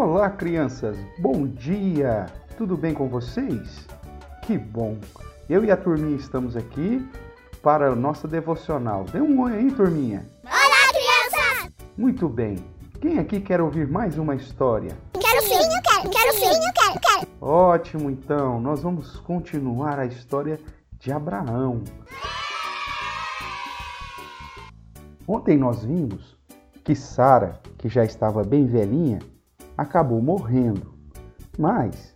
Olá, crianças! Bom dia! Tudo bem com vocês? Que bom! Eu e a turminha estamos aqui para a nossa devocional. Dê um oi aí, turminha! Olá, crianças! Muito bem! Quem aqui quer ouvir mais uma história? Quero sim, eu quero, quero sim, eu quero, quero. Ótimo, então, nós vamos continuar a história de Abraão. Ontem nós vimos que Sara, que já estava bem velhinha, acabou morrendo. Mas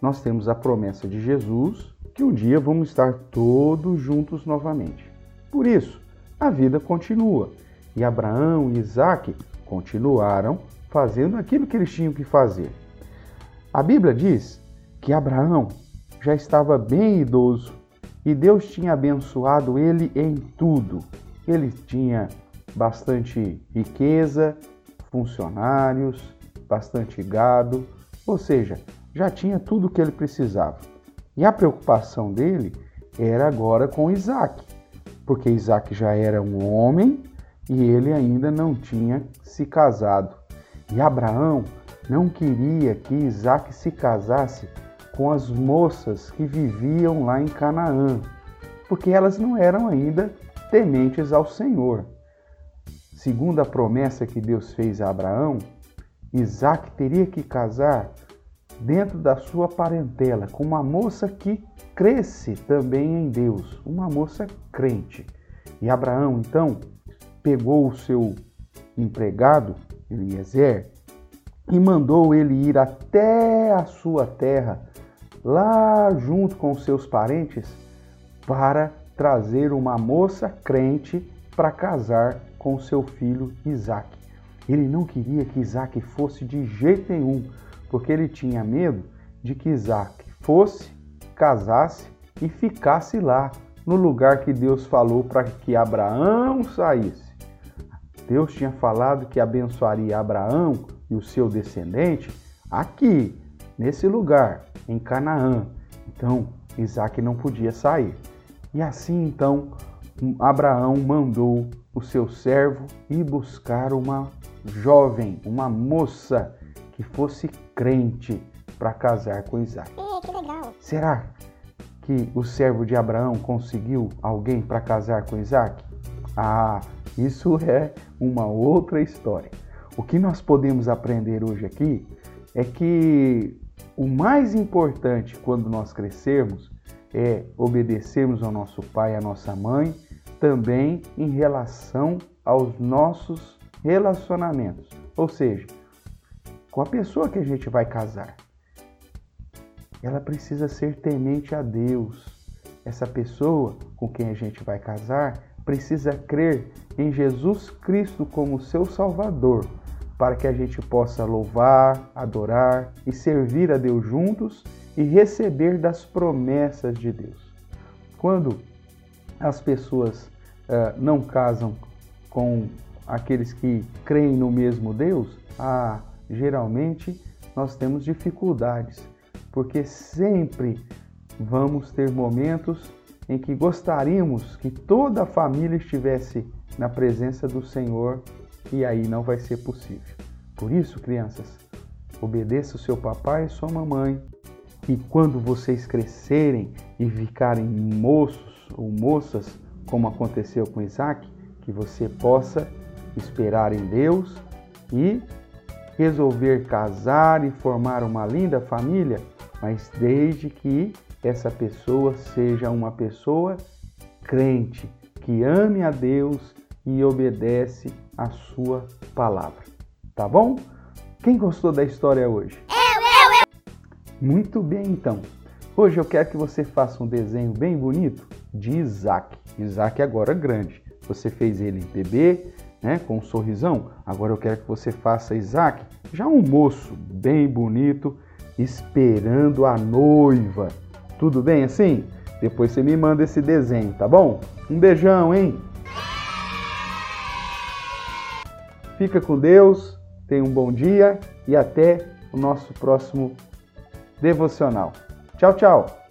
nós temos a promessa de Jesus que um dia vamos estar todos juntos novamente. Por isso, a vida continua e Abraão e Isaac continuaram fazendo aquilo que eles tinham que fazer. A Bíblia diz que Abraão já estava bem idoso e Deus tinha abençoado ele em tudo. Ele tinha bastante riqueza, funcionários, bastante gado, ou seja, já tinha tudo o que ele precisava. E a preocupação dele era agora com Isaac, porque Isaac já era um homem e ele ainda não tinha se casado. E Abraão não queria que Isaac se casasse com as moças que viviam lá em Canaã, porque elas não eram ainda tementes ao Senhor. Segundo a promessa que Deus fez a Abraão, Isaac teria que casar dentro da sua parentela com uma moça que cresce também em Deus, uma moça crente. E Abraão então pegou o seu empregado, Eliezer, e mandou ele ir até a sua terra, lá junto com seus parentes, para trazer uma moça crente para casar com seu filho Isaac. Ele não queria que Isaac fosse de jeito nenhum, porque ele tinha medo de que Isaac fosse, casasse e ficasse lá, no lugar que Deus falou para que Abraão saísse. Deus tinha falado que abençoaria Abraão e o seu descendente aqui, nesse lugar, em Canaã. Então, Isaac não podia sair. E assim, então, Abraão mandou o seu servo ir buscar uma jovem, uma moça que fosse crente para casar com Isaac. É, que legal. Será que o servo de Abraão conseguiu alguém para casar com Isaac? Ah, isso é uma outra história. O que nós podemos aprender hoje aqui é que o mais importante quando nós crescermos é obedecermos ao nosso pai e à nossa mãe, também em relação aos nossos relacionamentos. Ou seja, com a pessoa que a gente vai casar. Ela precisa ser temente a Deus. Essa pessoa com quem a gente vai casar precisa crer em Jesus Cristo como seu Salvador, para que a gente possa louvar, adorar e servir a Deus juntos e receber das promessas de Deus. Quando as pessoas uh, não casam com aqueles que creem no mesmo Deus, ah, geralmente nós temos dificuldades, porque sempre vamos ter momentos em que gostaríamos que toda a família estivesse na presença do Senhor e aí não vai ser possível. Por isso, crianças, obedeça o seu papai e sua mamãe. E quando vocês crescerem e ficarem moços ou moças, como aconteceu com Isaac, que você possa esperar em Deus e resolver casar e formar uma linda família, mas desde que essa pessoa seja uma pessoa crente, que ame a Deus e obedece a sua palavra. Tá bom? Quem gostou da história hoje? Eu, eu, eu. Muito bem, então. Hoje eu quero que você faça um desenho bem bonito de Isaac. Isaac agora grande. Você fez ele bebê, né, com um sorrisão. Agora eu quero que você faça Isaac, já um moço bem bonito, esperando a noiva. Tudo bem assim? Depois você me manda esse desenho, tá bom? Um beijão, hein? Fica com Deus, tenha um bom dia e até o nosso próximo devocional. Tchau, tchau!